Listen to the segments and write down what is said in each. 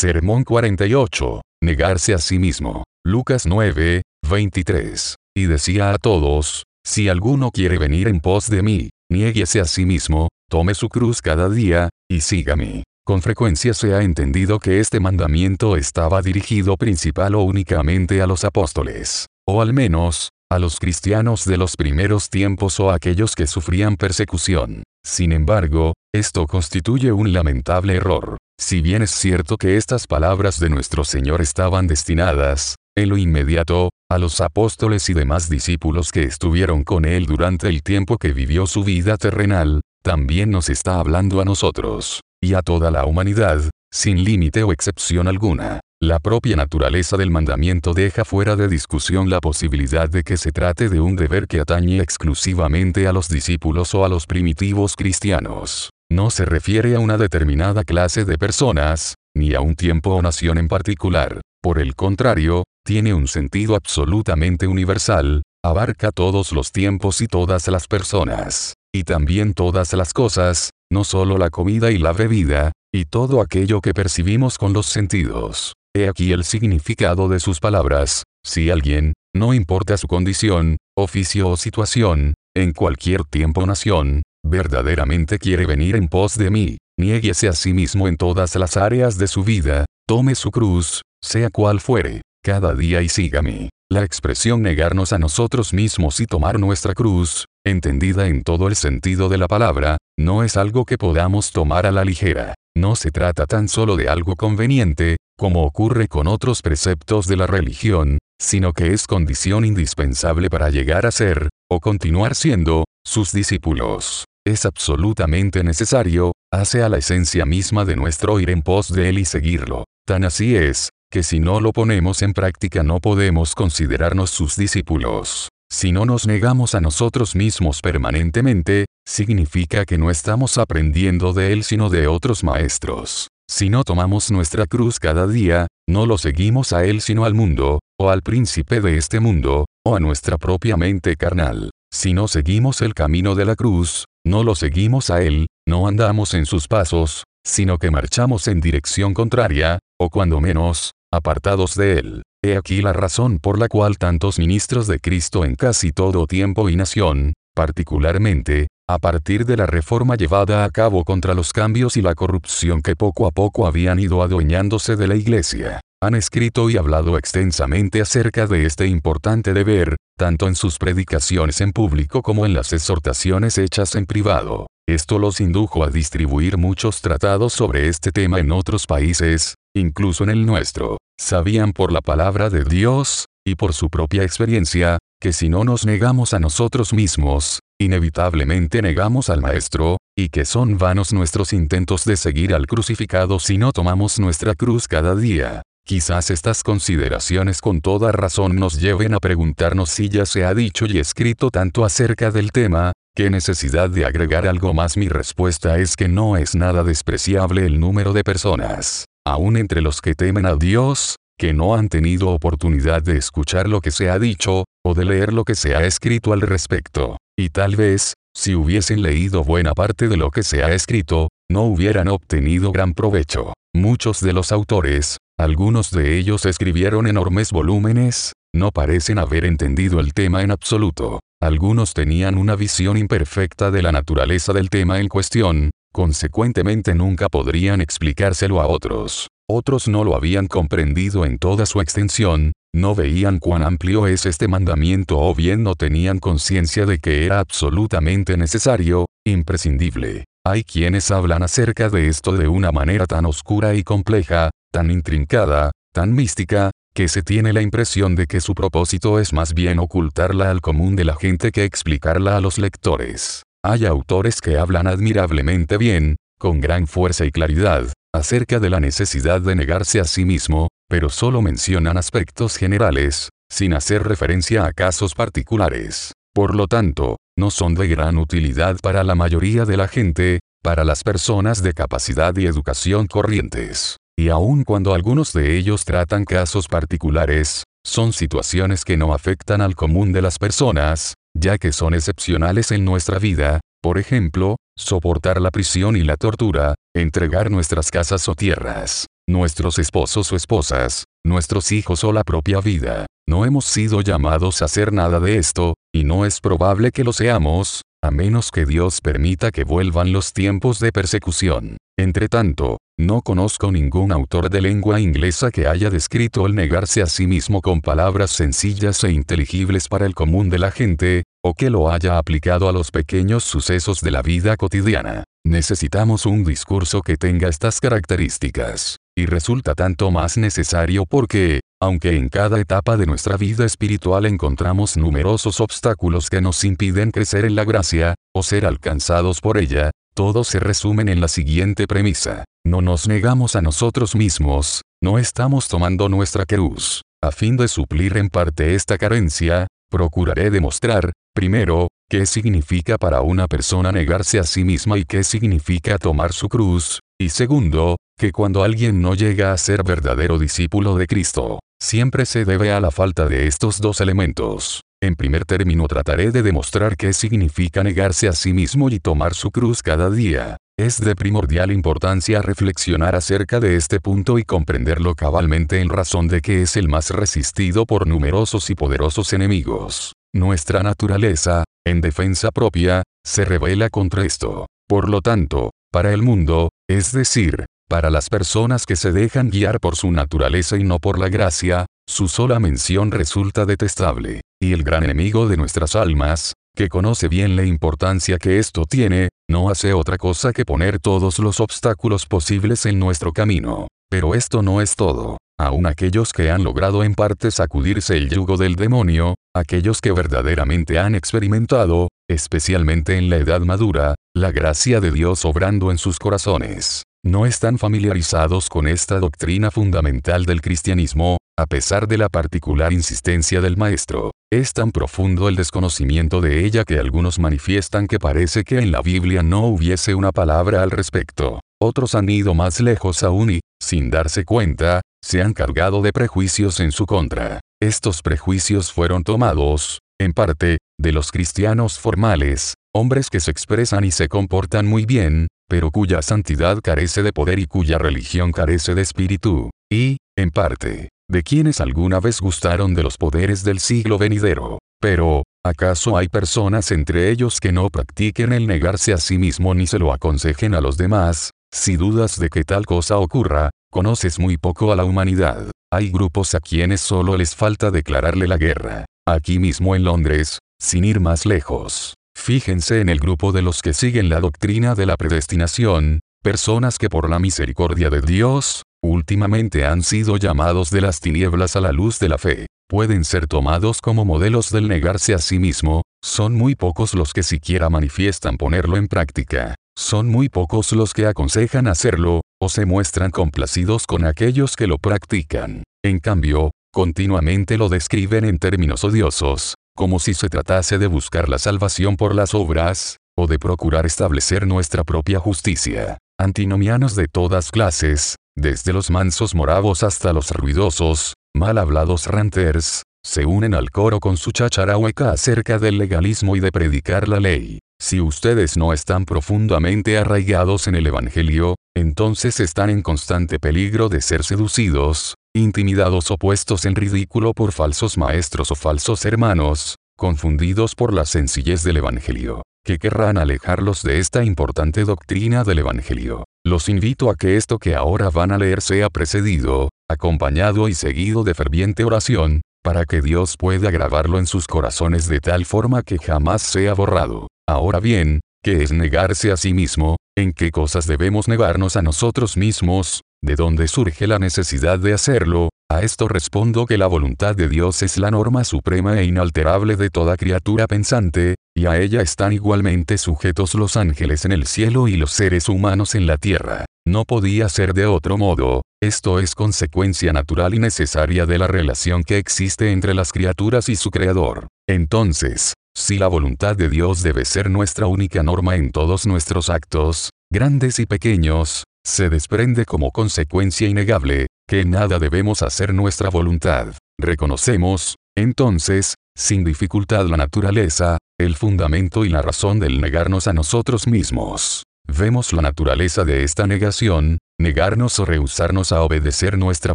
Sermón 48. Negarse a sí mismo. Lucas 9, 23. Y decía a todos, si alguno quiere venir en pos de mí, niéguese a sí mismo, tome su cruz cada día, y sígame. Con frecuencia se ha entendido que este mandamiento estaba dirigido principal o únicamente a los apóstoles, o al menos, a los cristianos de los primeros tiempos o a aquellos que sufrían persecución. Sin embargo, esto constituye un lamentable error. Si bien es cierto que estas palabras de nuestro Señor estaban destinadas, en lo inmediato, a los apóstoles y demás discípulos que estuvieron con Él durante el tiempo que vivió su vida terrenal, también nos está hablando a nosotros, y a toda la humanidad, sin límite o excepción alguna. La propia naturaleza del mandamiento deja fuera de discusión la posibilidad de que se trate de un deber que atañe exclusivamente a los discípulos o a los primitivos cristianos. No se refiere a una determinada clase de personas, ni a un tiempo o nación en particular. Por el contrario, tiene un sentido absolutamente universal, abarca todos los tiempos y todas las personas, y también todas las cosas, no solo la comida y la bebida, y todo aquello que percibimos con los sentidos. He aquí el significado de sus palabras. Si alguien, no importa su condición, oficio o situación, en cualquier tiempo o nación, verdaderamente quiere venir en pos de mí, niéguese a sí mismo en todas las áreas de su vida, tome su cruz, sea cual fuere, cada día y sígame. La expresión negarnos a nosotros mismos y tomar nuestra cruz, entendida en todo el sentido de la palabra, no es algo que podamos tomar a la ligera. No se trata tan solo de algo conveniente, como ocurre con otros preceptos de la religión, sino que es condición indispensable para llegar a ser, o continuar siendo, sus discípulos. Es absolutamente necesario, hace a la esencia misma de nuestro ir en pos de él y seguirlo. Tan así es, que si no lo ponemos en práctica no podemos considerarnos sus discípulos. Si no nos negamos a nosotros mismos permanentemente, significa que no estamos aprendiendo de él sino de otros maestros. Si no tomamos nuestra cruz cada día, no lo seguimos a Él sino al mundo, o al príncipe de este mundo, o a nuestra propia mente carnal. Si no seguimos el camino de la cruz, no lo seguimos a Él, no andamos en sus pasos, sino que marchamos en dirección contraria, o cuando menos, apartados de Él. He aquí la razón por la cual tantos ministros de Cristo en casi todo tiempo y nación, particularmente, a partir de la reforma llevada a cabo contra los cambios y la corrupción que poco a poco habían ido adueñándose de la Iglesia, han escrito y hablado extensamente acerca de este importante deber, tanto en sus predicaciones en público como en las exhortaciones hechas en privado. Esto los indujo a distribuir muchos tratados sobre este tema en otros países, incluso en el nuestro. Sabían por la palabra de Dios, y por su propia experiencia, que si no nos negamos a nosotros mismos, inevitablemente negamos al Maestro, y que son vanos nuestros intentos de seguir al crucificado si no tomamos nuestra cruz cada día. Quizás estas consideraciones con toda razón nos lleven a preguntarnos si ya se ha dicho y escrito tanto acerca del tema, ¿qué necesidad de agregar algo más? Mi respuesta es que no es nada despreciable el número de personas, aún entre los que temen a Dios, que no han tenido oportunidad de escuchar lo que se ha dicho, o de leer lo que se ha escrito al respecto. Y tal vez, si hubiesen leído buena parte de lo que se ha escrito, no hubieran obtenido gran provecho. Muchos de los autores, algunos de ellos escribieron enormes volúmenes, no parecen haber entendido el tema en absoluto. Algunos tenían una visión imperfecta de la naturaleza del tema en cuestión, consecuentemente nunca podrían explicárselo a otros. Otros no lo habían comprendido en toda su extensión, no veían cuán amplio es este mandamiento o bien no tenían conciencia de que era absolutamente necesario, imprescindible. Hay quienes hablan acerca de esto de una manera tan oscura y compleja, tan intrincada, tan mística, que se tiene la impresión de que su propósito es más bien ocultarla al común de la gente que explicarla a los lectores. Hay autores que hablan admirablemente bien, con gran fuerza y claridad, acerca de la necesidad de negarse a sí mismo, pero solo mencionan aspectos generales, sin hacer referencia a casos particulares. Por lo tanto, no son de gran utilidad para la mayoría de la gente, para las personas de capacidad y educación corrientes. Y aun cuando algunos de ellos tratan casos particulares, son situaciones que no afectan al común de las personas, ya que son excepcionales en nuestra vida, por ejemplo, soportar la prisión y la tortura, entregar nuestras casas o tierras. nuestros esposos o esposas, nuestros hijos o la propia vida. No hemos sido llamados a hacer nada de esto, y no es probable que lo seamos, a menos que Dios permita que vuelvan los tiempos de persecución. Entre tanto, no conozco ningún autor de lengua inglesa que haya descrito el negarse a sí mismo con palabras sencillas e inteligibles para el común de la gente, o que lo haya aplicado a los pequeños sucesos de la vida cotidiana. Necesitamos un discurso que tenga estas características. Y resulta tanto más necesario porque, aunque en cada etapa de nuestra vida espiritual encontramos numerosos obstáculos que nos impiden crecer en la gracia, o ser alcanzados por ella, todos se resumen en la siguiente premisa. No nos negamos a nosotros mismos, no estamos tomando nuestra cruz. A fin de suplir en parte esta carencia, procuraré demostrar, primero, qué significa para una persona negarse a sí misma y qué significa tomar su cruz, y segundo, que cuando alguien no llega a ser verdadero discípulo de Cristo, siempre se debe a la falta de estos dos elementos. En primer término trataré de demostrar qué significa negarse a sí mismo y tomar su cruz cada día. Es de primordial importancia reflexionar acerca de este punto y comprenderlo cabalmente en razón de que es el más resistido por numerosos y poderosos enemigos. Nuestra naturaleza, en defensa propia, se revela contra esto. Por lo tanto, para el mundo, es decir, para las personas que se dejan guiar por su naturaleza y no por la gracia, su sola mención resulta detestable. Y el gran enemigo de nuestras almas, que conoce bien la importancia que esto tiene, no hace otra cosa que poner todos los obstáculos posibles en nuestro camino. Pero esto no es todo. Aún aquellos que han logrado en parte sacudirse el yugo del demonio, aquellos que verdaderamente han experimentado, especialmente en la edad madura, la gracia de Dios obrando en sus corazones no están familiarizados con esta doctrina fundamental del cristianismo, a pesar de la particular insistencia del maestro. Es tan profundo el desconocimiento de ella que algunos manifiestan que parece que en la Biblia no hubiese una palabra al respecto. Otros han ido más lejos aún y, sin darse cuenta, se han cargado de prejuicios en su contra. Estos prejuicios fueron tomados, en parte, de los cristianos formales, hombres que se expresan y se comportan muy bien, pero cuya santidad carece de poder y cuya religión carece de espíritu, y, en parte, de quienes alguna vez gustaron de los poderes del siglo venidero. Pero, ¿acaso hay personas entre ellos que no practiquen el negarse a sí mismo ni se lo aconsejen a los demás? Si dudas de que tal cosa ocurra, conoces muy poco a la humanidad. Hay grupos a quienes solo les falta declararle la guerra. Aquí mismo en Londres, sin ir más lejos, Fíjense en el grupo de los que siguen la doctrina de la predestinación, personas que por la misericordia de Dios, últimamente han sido llamados de las tinieblas a la luz de la fe. Pueden ser tomados como modelos del negarse a sí mismo, son muy pocos los que siquiera manifiestan ponerlo en práctica. Son muy pocos los que aconsejan hacerlo, o se muestran complacidos con aquellos que lo practican. En cambio, continuamente lo describen en términos odiosos, como si se tratase de buscar la salvación por las obras, o de procurar establecer nuestra propia justicia. Antinomianos de todas clases, desde los mansos moravos hasta los ruidosos, mal hablados ranters, se unen al coro con su cháchara hueca acerca del legalismo y de predicar la ley. Si ustedes no están profundamente arraigados en el Evangelio, entonces están en constante peligro de ser seducidos, intimidados o puestos en ridículo por falsos maestros o falsos hermanos, confundidos por la sencillez del Evangelio, que querrán alejarlos de esta importante doctrina del Evangelio. Los invito a que esto que ahora van a leer sea precedido, acompañado y seguido de ferviente oración, para que Dios pueda grabarlo en sus corazones de tal forma que jamás sea borrado. Ahora bien, ¿qué es negarse a sí mismo? ¿En qué cosas debemos negarnos a nosotros mismos? ¿De dónde surge la necesidad de hacerlo? A esto respondo que la voluntad de Dios es la norma suprema e inalterable de toda criatura pensante, y a ella están igualmente sujetos los ángeles en el cielo y los seres humanos en la tierra. No podía ser de otro modo, esto es consecuencia natural y necesaria de la relación que existe entre las criaturas y su Creador. Entonces, si la voluntad de Dios debe ser nuestra única norma en todos nuestros actos, grandes y pequeños, se desprende como consecuencia innegable, que nada debemos hacer nuestra voluntad. Reconocemos, entonces, sin dificultad la naturaleza, el fundamento y la razón del negarnos a nosotros mismos. Vemos la naturaleza de esta negación, negarnos o rehusarnos a obedecer nuestra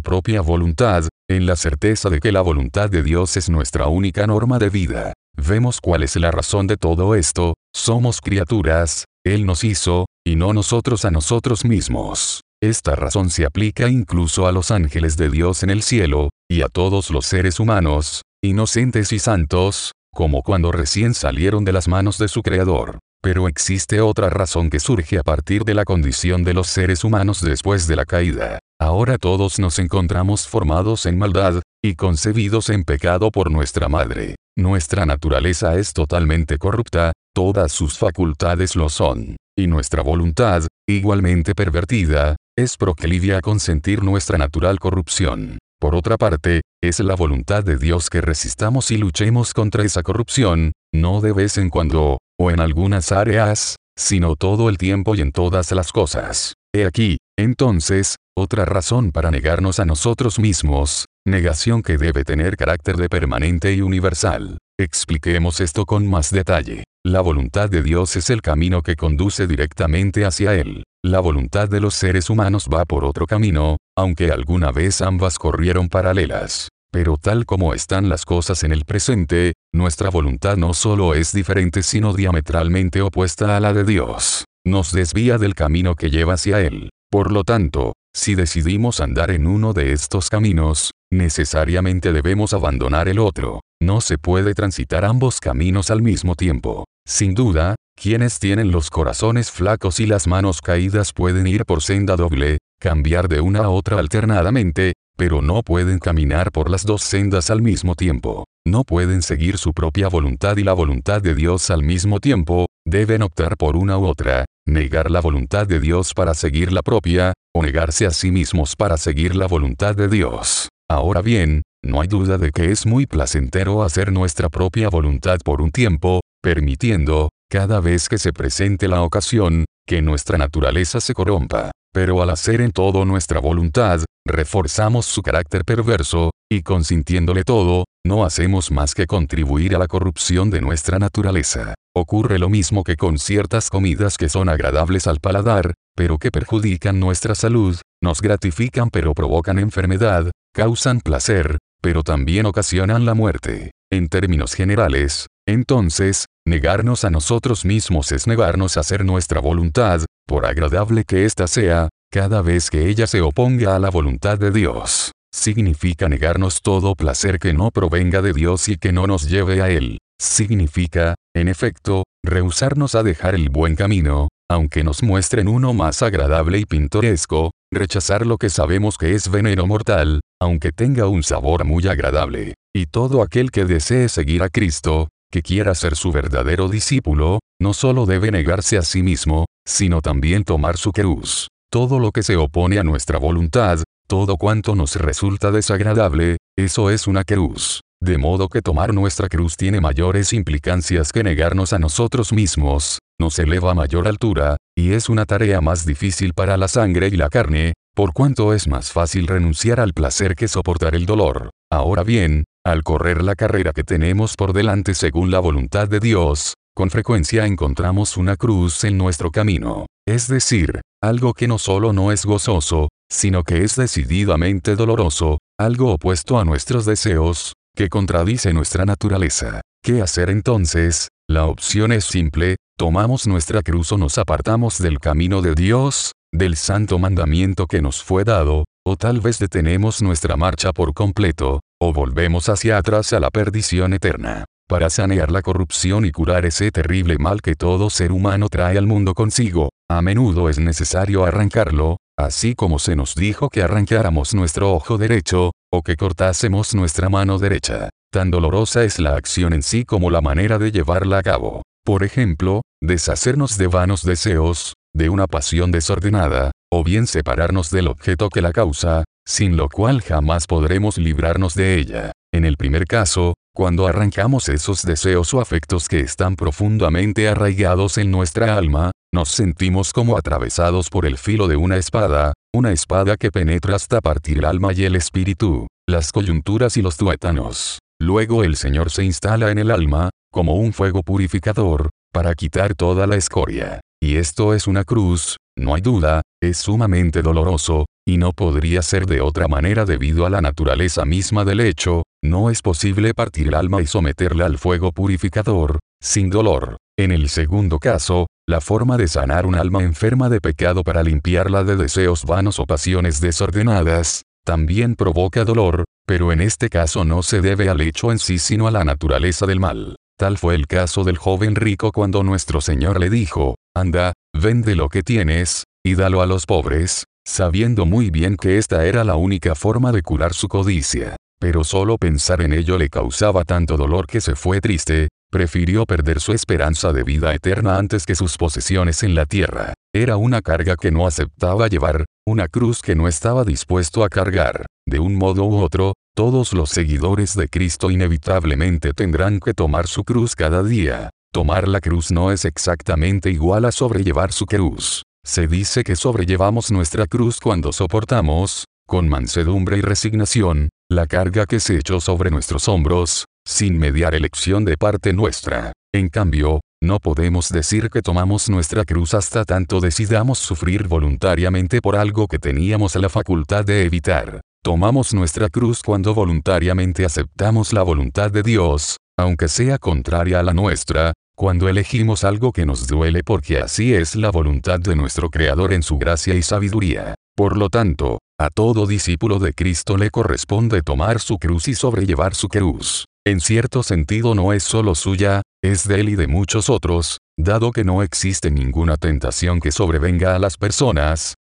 propia voluntad, en la certeza de que la voluntad de Dios es nuestra única norma de vida. Vemos cuál es la razón de todo esto, somos criaturas, Él nos hizo, y no nosotros a nosotros mismos. Esta razón se aplica incluso a los ángeles de Dios en el cielo, y a todos los seres humanos, inocentes y santos, como cuando recién salieron de las manos de su Creador. Pero existe otra razón que surge a partir de la condición de los seres humanos después de la caída. Ahora todos nos encontramos formados en maldad, y concebidos en pecado por nuestra madre. Nuestra naturaleza es totalmente corrupta, todas sus facultades lo son. Y nuestra voluntad, igualmente pervertida, es proclive a consentir nuestra natural corrupción. Por otra parte, es la voluntad de Dios que resistamos y luchemos contra esa corrupción, no de vez en cuando, o en algunas áreas, sino todo el tiempo y en todas las cosas. He aquí, entonces, otra razón para negarnos a nosotros mismos, negación que debe tener carácter de permanente y universal. Expliquemos esto con más detalle. La voluntad de Dios es el camino que conduce directamente hacia Él. La voluntad de los seres humanos va por otro camino, aunque alguna vez ambas corrieron paralelas. Pero tal como están las cosas en el presente, nuestra voluntad no solo es diferente sino diametralmente opuesta a la de Dios. Nos desvía del camino que lleva hacia Él. Por lo tanto, si decidimos andar en uno de estos caminos, necesariamente debemos abandonar el otro. No se puede transitar ambos caminos al mismo tiempo. Sin duda, quienes tienen los corazones flacos y las manos caídas pueden ir por senda doble, cambiar de una a otra alternadamente, pero no pueden caminar por las dos sendas al mismo tiempo. No pueden seguir su propia voluntad y la voluntad de Dios al mismo tiempo, deben optar por una u otra, negar la voluntad de Dios para seguir la propia, o negarse a sí mismos para seguir la voluntad de Dios. Ahora bien, no hay duda de que es muy placentero hacer nuestra propia voluntad por un tiempo, permitiendo, cada vez que se presente la ocasión, que nuestra naturaleza se corrompa. Pero al hacer en todo nuestra voluntad, reforzamos su carácter perverso, y consintiéndole todo, no hacemos más que contribuir a la corrupción de nuestra naturaleza. Ocurre lo mismo que con ciertas comidas que son agradables al paladar, pero que perjudican nuestra salud, nos gratifican pero provocan enfermedad, causan placer, pero también ocasionan la muerte. En términos generales, entonces, negarnos a nosotros mismos es negarnos a hacer nuestra voluntad, por agradable que ésta sea, cada vez que ella se oponga a la voluntad de Dios. Significa negarnos todo placer que no provenga de Dios y que no nos lleve a Él. Significa, en efecto, rehusarnos a dejar el buen camino, aunque nos muestren uno más agradable y pintoresco, rechazar lo que sabemos que es veneno mortal, aunque tenga un sabor muy agradable. Y todo aquel que desee seguir a Cristo, que quiera ser su verdadero discípulo, no solo debe negarse a sí mismo, sino también tomar su cruz. Todo lo que se opone a nuestra voluntad, todo cuanto nos resulta desagradable, eso es una cruz. De modo que tomar nuestra cruz tiene mayores implicancias que negarnos a nosotros mismos, nos eleva a mayor altura, y es una tarea más difícil para la sangre y la carne, por cuanto es más fácil renunciar al placer que soportar el dolor. Ahora bien, al correr la carrera que tenemos por delante según la voluntad de Dios, con frecuencia encontramos una cruz en nuestro camino. Es decir, algo que no solo no es gozoso, sino que es decididamente doloroso, algo opuesto a nuestros deseos, que contradice nuestra naturaleza. ¿Qué hacer entonces? La opción es simple, tomamos nuestra cruz o nos apartamos del camino de Dios, del santo mandamiento que nos fue dado, o tal vez detenemos nuestra marcha por completo, o volvemos hacia atrás a la perdición eterna. Para sanear la corrupción y curar ese terrible mal que todo ser humano trae al mundo consigo, a menudo es necesario arrancarlo, así como se nos dijo que arrancáramos nuestro ojo derecho, o que cortásemos nuestra mano derecha. Tan dolorosa es la acción en sí como la manera de llevarla a cabo. Por ejemplo, deshacernos de vanos deseos, de una pasión desordenada, o bien separarnos del objeto que la causa, sin lo cual jamás podremos librarnos de ella. En el primer caso, cuando arrancamos esos deseos o afectos que están profundamente arraigados en nuestra alma, nos sentimos como atravesados por el filo de una espada, una espada que penetra hasta partir el alma y el espíritu, las coyunturas y los tuétanos. Luego el Señor se instala en el alma, como un fuego purificador, para quitar toda la escoria. Y esto es una cruz, no hay duda, es sumamente doloroso, y no podría ser de otra manera debido a la naturaleza misma del hecho, no es posible partir el alma y someterla al fuego purificador, sin dolor. En el segundo caso, la forma de sanar un alma enferma de pecado para limpiarla de deseos vanos o pasiones desordenadas, también provoca dolor, pero en este caso no se debe al hecho en sí sino a la naturaleza del mal. Tal fue el caso del joven rico cuando nuestro Señor le dijo, anda, vende lo que tienes, y dalo a los pobres, sabiendo muy bien que esta era la única forma de curar su codicia. Pero solo pensar en ello le causaba tanto dolor que se fue triste, prefirió perder su esperanza de vida eterna antes que sus posesiones en la tierra. Era una carga que no aceptaba llevar, una cruz que no estaba dispuesto a cargar. De un modo u otro, todos los seguidores de Cristo inevitablemente tendrán que tomar su cruz cada día. Tomar la cruz no es exactamente igual a sobrellevar su cruz. Se dice que sobrellevamos nuestra cruz cuando soportamos, con mansedumbre y resignación, la carga que se echó sobre nuestros hombros, sin mediar elección de parte nuestra. En cambio, no podemos decir que tomamos nuestra cruz hasta tanto decidamos sufrir voluntariamente por algo que teníamos la facultad de evitar. Tomamos nuestra cruz cuando voluntariamente aceptamos la voluntad de Dios, aunque sea contraria a la nuestra, cuando elegimos algo que nos duele porque así es la voluntad de nuestro Creador en su gracia y sabiduría. Por lo tanto, a todo discípulo de Cristo le corresponde tomar su cruz y sobrellevar su cruz. En cierto sentido no es solo suya, es de él y de muchos otros, dado que no existe ninguna tentación que sobrevenga a las personas,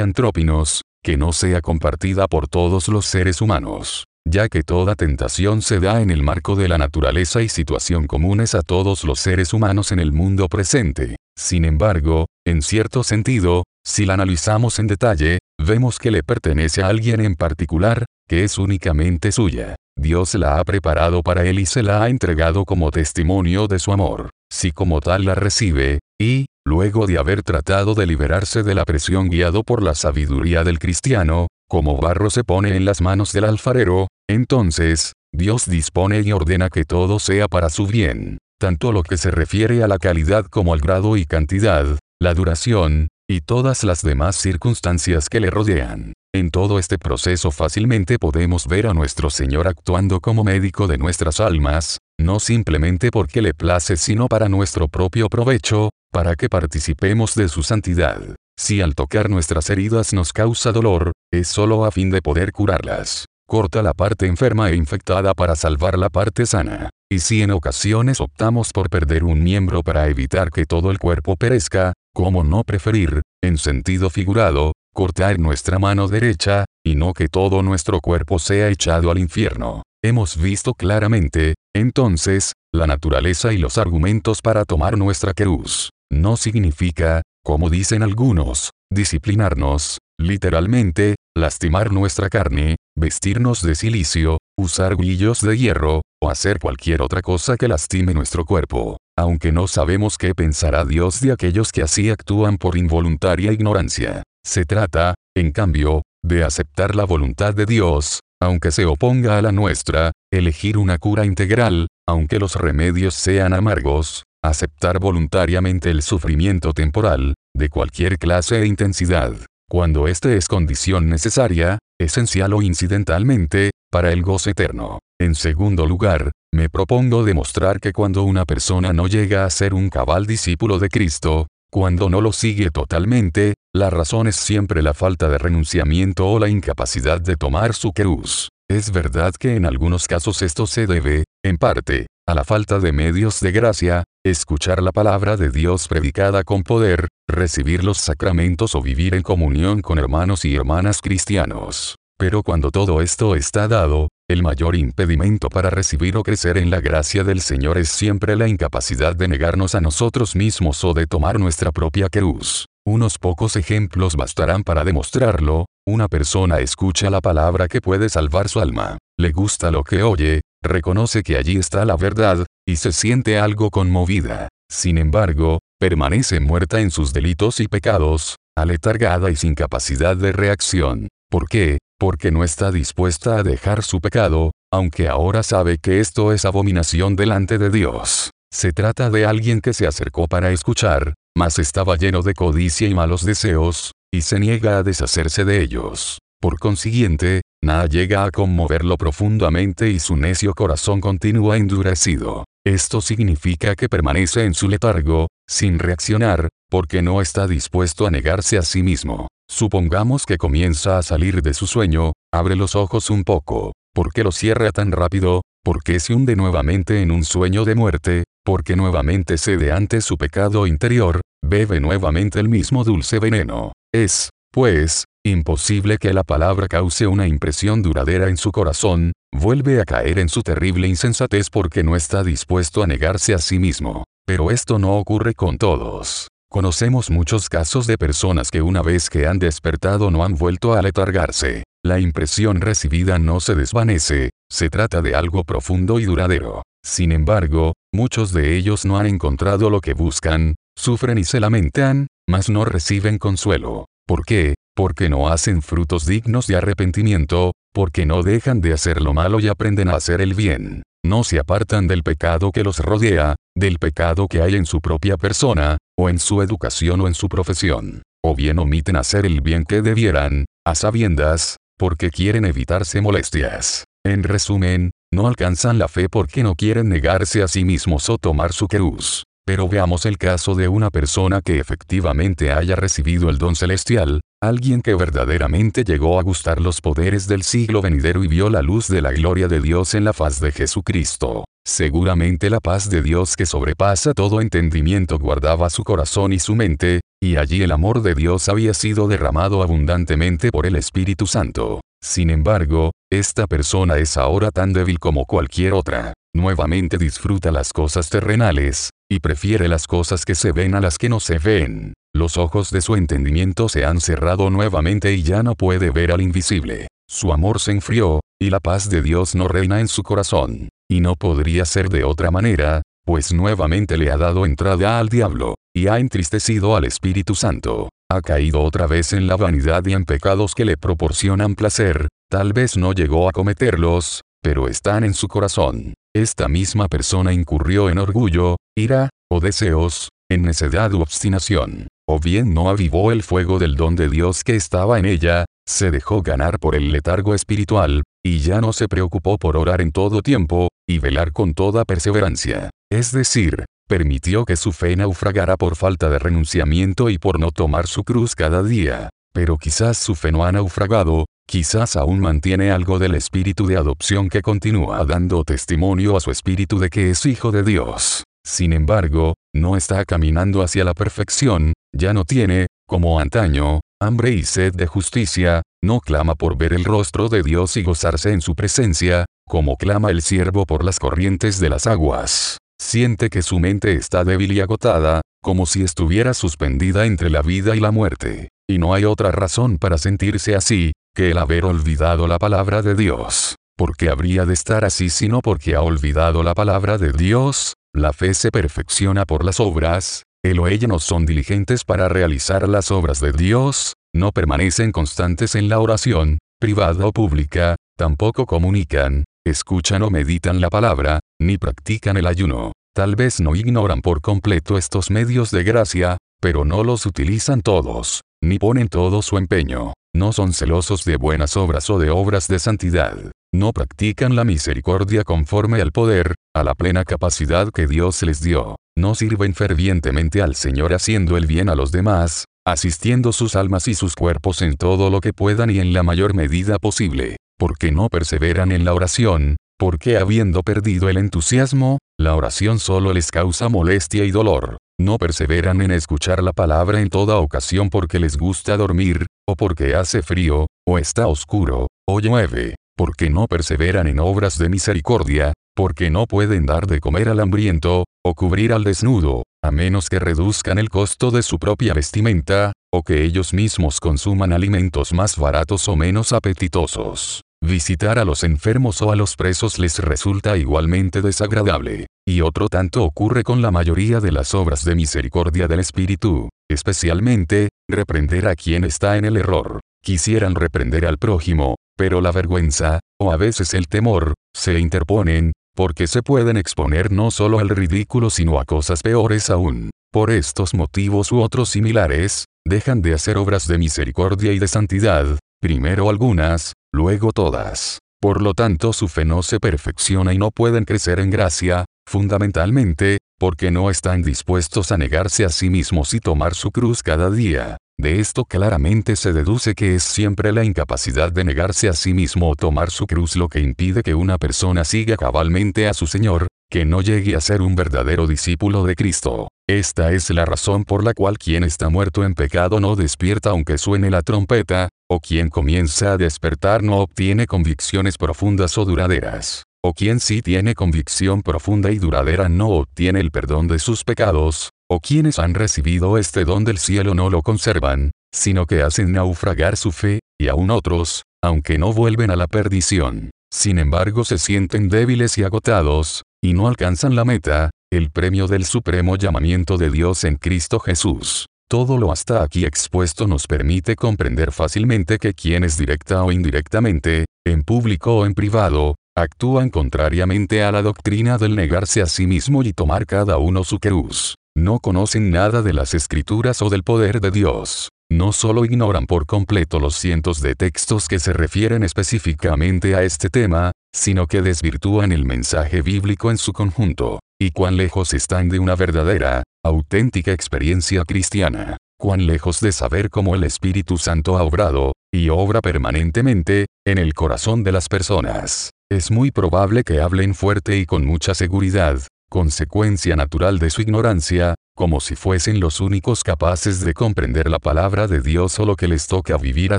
antrópinos, que no sea compartida por todos los seres humanos, ya que toda tentación se da en el marco de la naturaleza y situación comunes a todos los seres humanos en el mundo presente. Sin embargo, en cierto sentido, si la analizamos en detalle, vemos que le pertenece a alguien en particular, que es únicamente suya. Dios la ha preparado para él y se la ha entregado como testimonio de su amor. Si como tal la recibe, y, luego de haber tratado de liberarse de la presión guiado por la sabiduría del cristiano, como barro se pone en las manos del alfarero, entonces, Dios dispone y ordena que todo sea para su bien, tanto lo que se refiere a la calidad como al grado y cantidad, la duración, y todas las demás circunstancias que le rodean. En todo este proceso fácilmente podemos ver a nuestro Señor actuando como médico de nuestras almas, no simplemente porque le place sino para nuestro propio provecho, para que participemos de su santidad. Si al tocar nuestras heridas nos causa dolor, es solo a fin de poder curarlas. Corta la parte enferma e infectada para salvar la parte sana. Y si en ocasiones optamos por perder un miembro para evitar que todo el cuerpo perezca, ¿cómo no preferir, en sentido figurado, cortar nuestra mano derecha, y no que todo nuestro cuerpo sea echado al infierno. Hemos visto claramente, entonces, la naturaleza y los argumentos para tomar nuestra cruz. No significa, como dicen algunos, disciplinarnos, literalmente, lastimar nuestra carne, vestirnos de silicio, usar grillos de hierro, o hacer cualquier otra cosa que lastime nuestro cuerpo. Aunque no sabemos qué pensará Dios de aquellos que así actúan por involuntaria ignorancia. Se trata, en cambio, de aceptar la voluntad de Dios, aunque se oponga a la nuestra, elegir una cura integral, aunque los remedios sean amargos, aceptar voluntariamente el sufrimiento temporal, de cualquier clase e intensidad, cuando éste es condición necesaria, esencial o incidentalmente, para el gozo eterno. En segundo lugar, me propongo demostrar que cuando una persona no llega a ser un cabal discípulo de Cristo, cuando no lo sigue totalmente, la razón es siempre la falta de renunciamiento o la incapacidad de tomar su cruz. Es verdad que en algunos casos esto se debe, en parte, a la falta de medios de gracia, escuchar la palabra de Dios predicada con poder, recibir los sacramentos o vivir en comunión con hermanos y hermanas cristianos. Pero cuando todo esto está dado, el mayor impedimento para recibir o crecer en la gracia del Señor es siempre la incapacidad de negarnos a nosotros mismos o de tomar nuestra propia cruz. Unos pocos ejemplos bastarán para demostrarlo, una persona escucha la palabra que puede salvar su alma, le gusta lo que oye, reconoce que allí está la verdad, y se siente algo conmovida. Sin embargo, permanece muerta en sus delitos y pecados, aletargada y sin capacidad de reacción. ¿Por qué? Porque no está dispuesta a dejar su pecado, aunque ahora sabe que esto es abominación delante de Dios. Se trata de alguien que se acercó para escuchar, mas estaba lleno de codicia y malos deseos, y se niega a deshacerse de ellos. Por consiguiente, nada llega a conmoverlo profundamente y su necio corazón continúa endurecido. Esto significa que permanece en su letargo, sin reaccionar, porque no está dispuesto a negarse a sí mismo. Supongamos que comienza a salir de su sueño, abre los ojos un poco. ¿Por qué lo cierra tan rápido? ¿Por qué se hunde nuevamente en un sueño de muerte? Porque nuevamente cede ante su pecado interior, bebe nuevamente el mismo dulce veneno. Es, pues, imposible que la palabra cause una impresión duradera en su corazón, vuelve a caer en su terrible insensatez porque no está dispuesto a negarse a sí mismo. Pero esto no ocurre con todos. Conocemos muchos casos de personas que una vez que han despertado no han vuelto a letargarse. La impresión recibida no se desvanece, se trata de algo profundo y duradero. Sin embargo, muchos de ellos no han encontrado lo que buscan, sufren y se lamentan, mas no reciben consuelo. ¿Por qué? Porque no hacen frutos dignos de arrepentimiento, porque no dejan de hacer lo malo y aprenden a hacer el bien. No se apartan del pecado que los rodea, del pecado que hay en su propia persona, o en su educación o en su profesión. O bien omiten hacer el bien que debieran, a sabiendas, porque quieren evitarse molestias. En resumen, no alcanzan la fe porque no quieren negarse a sí mismos o tomar su cruz. Pero veamos el caso de una persona que efectivamente haya recibido el don celestial, alguien que verdaderamente llegó a gustar los poderes del siglo venidero y vio la luz de la gloria de Dios en la faz de Jesucristo. Seguramente la paz de Dios que sobrepasa todo entendimiento guardaba su corazón y su mente, y allí el amor de Dios había sido derramado abundantemente por el Espíritu Santo. Sin embargo, esta persona es ahora tan débil como cualquier otra. Nuevamente disfruta las cosas terrenales, y prefiere las cosas que se ven a las que no se ven. Los ojos de su entendimiento se han cerrado nuevamente y ya no puede ver al invisible. Su amor se enfrió, y la paz de Dios no reina en su corazón. Y no podría ser de otra manera, pues nuevamente le ha dado entrada al diablo, y ha entristecido al Espíritu Santo. Ha caído otra vez en la vanidad y en pecados que le proporcionan placer, tal vez no llegó a cometerlos, pero están en su corazón. Esta misma persona incurrió en orgullo, ira, o deseos, en necedad u obstinación. O bien no avivó el fuego del don de Dios que estaba en ella, se dejó ganar por el letargo espiritual, y ya no se preocupó por orar en todo tiempo, y velar con toda perseverancia. Es decir, permitió que su fe naufragara por falta de renunciamiento y por no tomar su cruz cada día. Pero quizás su fe no ha naufragado, quizás aún mantiene algo del espíritu de adopción que continúa dando testimonio a su espíritu de que es hijo de Dios. Sin embargo, no está caminando hacia la perfección, ya no tiene, como antaño, hambre y sed de justicia, no clama por ver el rostro de Dios y gozarse en su presencia, como clama el siervo por las corrientes de las aguas. Siente que su mente está débil y agotada, como si estuviera suspendida entre la vida y la muerte. Y no hay otra razón para sentirse así, que el haber olvidado la palabra de Dios. ¿Por qué habría de estar así sino porque ha olvidado la palabra de Dios? La fe se perfecciona por las obras, él o ella no son diligentes para realizar las obras de Dios, no permanecen constantes en la oración, privada o pública, tampoco comunican, escuchan o meditan la palabra, ni practican el ayuno. Tal vez no ignoran por completo estos medios de gracia, pero no los utilizan todos, ni ponen todo su empeño. No son celosos de buenas obras o de obras de santidad. No practican la misericordia conforme al poder, a la plena capacidad que Dios les dio. No sirven fervientemente al Señor haciendo el bien a los demás, asistiendo sus almas y sus cuerpos en todo lo que puedan y en la mayor medida posible, porque no perseveran en la oración, porque habiendo perdido el entusiasmo, la oración solo les causa molestia y dolor. No perseveran en escuchar la palabra en toda ocasión porque les gusta dormir, o porque hace frío, o está oscuro, o llueve, porque no perseveran en obras de misericordia, porque no pueden dar de comer al hambriento, o cubrir al desnudo, a menos que reduzcan el costo de su propia vestimenta, o que ellos mismos consuman alimentos más baratos o menos apetitosos. Visitar a los enfermos o a los presos les resulta igualmente desagradable, y otro tanto ocurre con la mayoría de las obras de misericordia del Espíritu, especialmente, reprender a quien está en el error. Quisieran reprender al prójimo, pero la vergüenza, o a veces el temor, se interponen, porque se pueden exponer no solo al ridículo sino a cosas peores aún. Por estos motivos u otros similares, dejan de hacer obras de misericordia y de santidad, primero algunas, luego todas. Por lo tanto su fe no se perfecciona y no pueden crecer en gracia, fundamentalmente, porque no están dispuestos a negarse a sí mismos y tomar su cruz cada día. De esto claramente se deduce que es siempre la incapacidad de negarse a sí mismo o tomar su cruz lo que impide que una persona siga cabalmente a su Señor, que no llegue a ser un verdadero discípulo de Cristo. Esta es la razón por la cual quien está muerto en pecado no despierta aunque suene la trompeta, o quien comienza a despertar no obtiene convicciones profundas o duraderas. O quien sí tiene convicción profunda y duradera no obtiene el perdón de sus pecados, o quienes han recibido este don del cielo no lo conservan, sino que hacen naufragar su fe, y aún otros, aunque no vuelven a la perdición, sin embargo se sienten débiles y agotados, y no alcanzan la meta, el premio del supremo llamamiento de Dios en Cristo Jesús. Todo lo hasta aquí expuesto nos permite comprender fácilmente que quienes directa o indirectamente, en público o en privado, actúan contrariamente a la doctrina del negarse a sí mismo y tomar cada uno su cruz, no conocen nada de las escrituras o del poder de Dios. No solo ignoran por completo los cientos de textos que se refieren específicamente a este tema, sino que desvirtúan el mensaje bíblico en su conjunto, y cuán lejos están de una verdadera, auténtica experiencia cristiana, cuán lejos de saber cómo el Espíritu Santo ha obrado, y obra permanentemente, en el corazón de las personas. Es muy probable que hablen fuerte y con mucha seguridad, consecuencia natural de su ignorancia, como si fuesen los únicos capaces de comprender la palabra de Dios o lo que les toca vivir a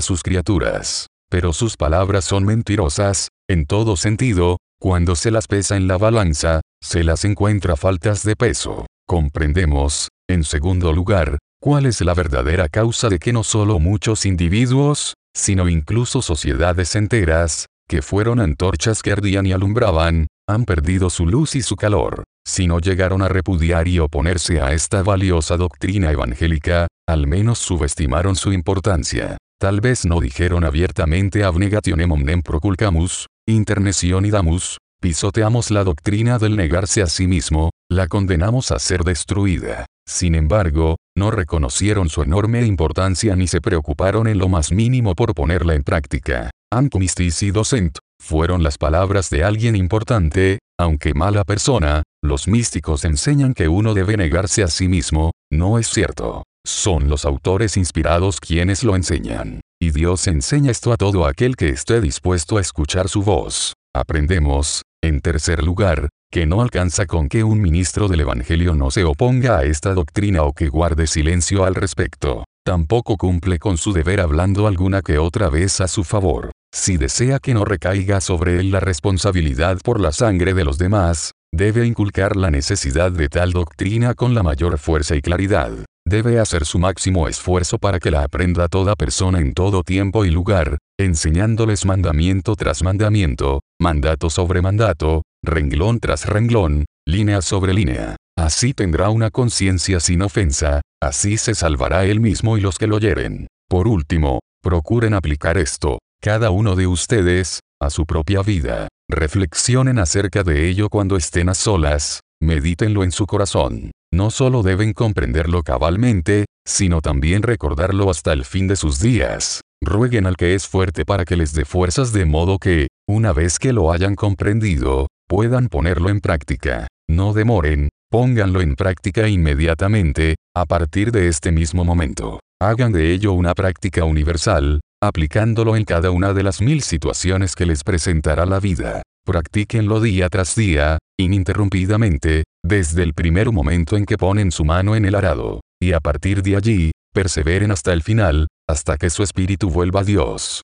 sus criaturas. Pero sus palabras son mentirosas, en todo sentido, cuando se las pesa en la balanza, se las encuentra faltas de peso. Comprendemos, en segundo lugar, cuál es la verdadera causa de que no solo muchos individuos, sino incluso sociedades enteras, que fueron antorchas que ardían y alumbraban, han perdido su luz y su calor. Si no llegaron a repudiar y oponerse a esta valiosa doctrina evangélica, al menos subestimaron su importancia. Tal vez no dijeron abiertamente abnegationem omnem proculcamus, y damus, pisoteamos la doctrina del negarse a sí mismo, la condenamos a ser destruida. Sin embargo, no reconocieron su enorme importancia ni se preocuparon en lo más mínimo por ponerla en práctica. Ancumistis y docent, fueron las palabras de alguien importante, aunque mala persona, los místicos enseñan que uno debe negarse a sí mismo, no es cierto. Son los autores inspirados quienes lo enseñan. Y Dios enseña esto a todo aquel que esté dispuesto a escuchar su voz. Aprendemos, en tercer lugar, que no alcanza con que un ministro del Evangelio no se oponga a esta doctrina o que guarde silencio al respecto. Tampoco cumple con su deber hablando alguna que otra vez a su favor. Si desea que no recaiga sobre él la responsabilidad por la sangre de los demás, debe inculcar la necesidad de tal doctrina con la mayor fuerza y claridad. Debe hacer su máximo esfuerzo para que la aprenda toda persona en todo tiempo y lugar, enseñándoles mandamiento tras mandamiento, mandato sobre mandato, renglón tras renglón, línea sobre línea. Así tendrá una conciencia sin ofensa, así se salvará él mismo y los que lo oyeren. Por último, procuren aplicar esto, cada uno de ustedes, a su propia vida. Reflexionen acerca de ello cuando estén a solas, medítenlo en su corazón. No solo deben comprenderlo cabalmente, sino también recordarlo hasta el fin de sus días. Rueguen al que es fuerte para que les dé fuerzas de modo que, una vez que lo hayan comprendido, puedan ponerlo en práctica. No demoren, pónganlo en práctica inmediatamente, a partir de este mismo momento. Hagan de ello una práctica universal, aplicándolo en cada una de las mil situaciones que les presentará la vida. Practíquenlo día tras día, ininterrumpidamente, desde el primer momento en que ponen su mano en el arado, y a partir de allí, perseveren hasta el final, hasta que su espíritu vuelva a Dios.